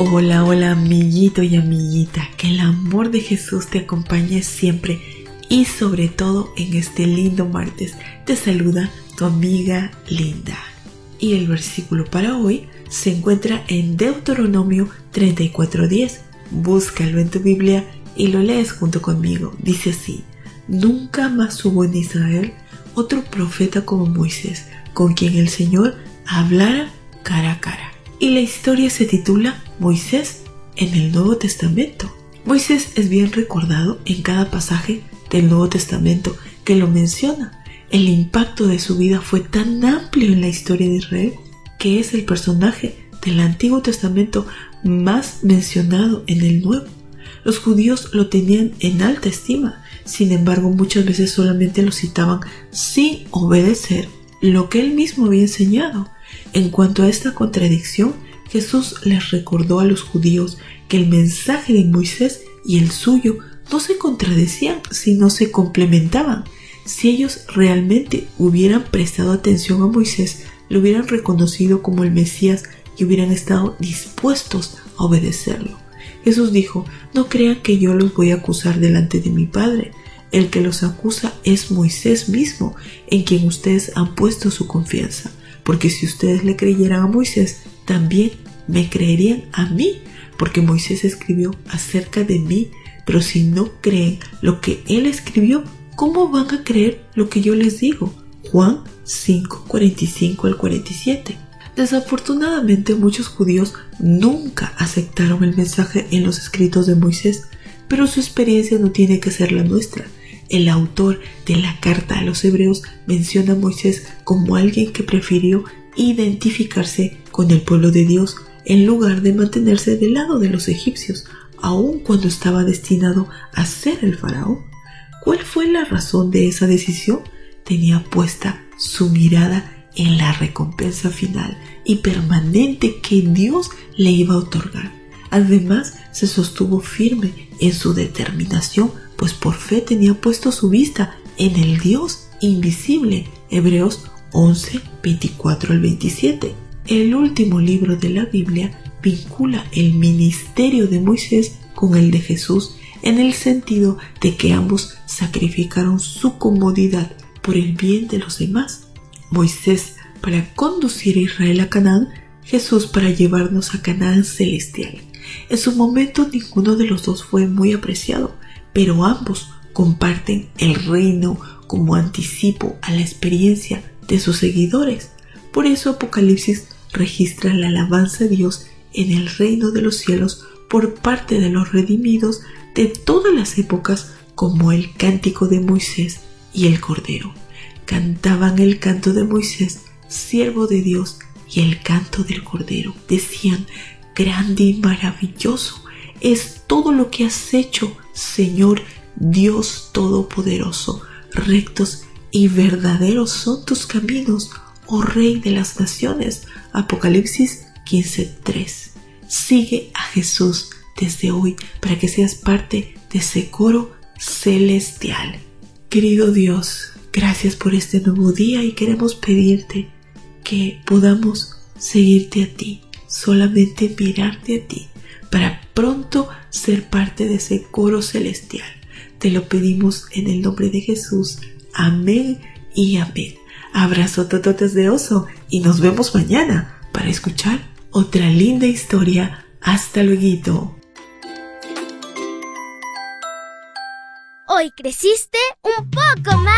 Hola, hola amiguito y amiguita, que el amor de Jesús te acompañe siempre y sobre todo en este lindo martes. Te saluda tu amiga Linda. Y el versículo para hoy se encuentra en Deuteronomio 34:10. Búscalo en tu Biblia y lo lees junto conmigo. Dice así, nunca más hubo en Israel otro profeta como Moisés, con quien el Señor hablara cara a cara. Y la historia se titula Moisés en el Nuevo Testamento. Moisés es bien recordado en cada pasaje del Nuevo Testamento que lo menciona. El impacto de su vida fue tan amplio en la historia de Israel que es el personaje del Antiguo Testamento más mencionado en el Nuevo. Los judíos lo tenían en alta estima, sin embargo muchas veces solamente lo citaban sin obedecer lo que él mismo había enseñado. En cuanto a esta contradicción, Jesús les recordó a los judíos que el mensaje de Moisés y el suyo no se contradecían, sino se complementaban. Si ellos realmente hubieran prestado atención a Moisés, lo hubieran reconocido como el Mesías y hubieran estado dispuestos a obedecerlo. Jesús dijo, no crean que yo los voy a acusar delante de mi Padre. El que los acusa es Moisés mismo, en quien ustedes han puesto su confianza. Porque si ustedes le creyeran a Moisés, también me creerían a mí, porque Moisés escribió acerca de mí, pero si no creen lo que él escribió, ¿cómo van a creer lo que yo les digo? Juan 5, 45 al 47. Desafortunadamente muchos judíos nunca aceptaron el mensaje en los escritos de Moisés, pero su experiencia no tiene que ser la nuestra. El autor de la carta a los hebreos menciona a Moisés como alguien que prefirió identificarse con el pueblo de Dios en lugar de mantenerse del lado de los egipcios, aun cuando estaba destinado a ser el faraón. ¿Cuál fue la razón de esa decisión? Tenía puesta su mirada en la recompensa final y permanente que Dios le iba a otorgar. Además, se sostuvo firme en su determinación, pues por fe tenía puesto su vista en el Dios invisible. Hebreos 11, 24 al 27. El último libro de la Biblia vincula el ministerio de Moisés con el de Jesús en el sentido de que ambos sacrificaron su comodidad por el bien de los demás. Moisés para conducir a Israel a Canaán, Jesús para llevarnos a Canaán celestial. En su momento ninguno de los dos fue muy apreciado, pero ambos comparten el reino como anticipo a la experiencia de sus seguidores. Por eso Apocalipsis registra la alabanza de Dios en el reino de los cielos por parte de los redimidos de todas las épocas como el cántico de Moisés y el Cordero. Cantaban el canto de Moisés, siervo de Dios, y el canto del Cordero. Decían, grande y maravilloso es todo lo que has hecho, Señor Dios Todopoderoso. Rectos y verdaderos son tus caminos, oh Rey de las Naciones. Apocalipsis 15:3. Sigue a Jesús desde hoy para que seas parte de ese coro celestial. Querido Dios, gracias por este nuevo día y queremos pedirte que podamos seguirte a ti, solamente mirarte a ti, para pronto ser parte de ese coro celestial. Te lo pedimos en el nombre de Jesús. Amén y amén. Abrazo tototes de oso y nos vemos mañana para escuchar otra linda historia. Hasta luego. Hoy creciste un poco más.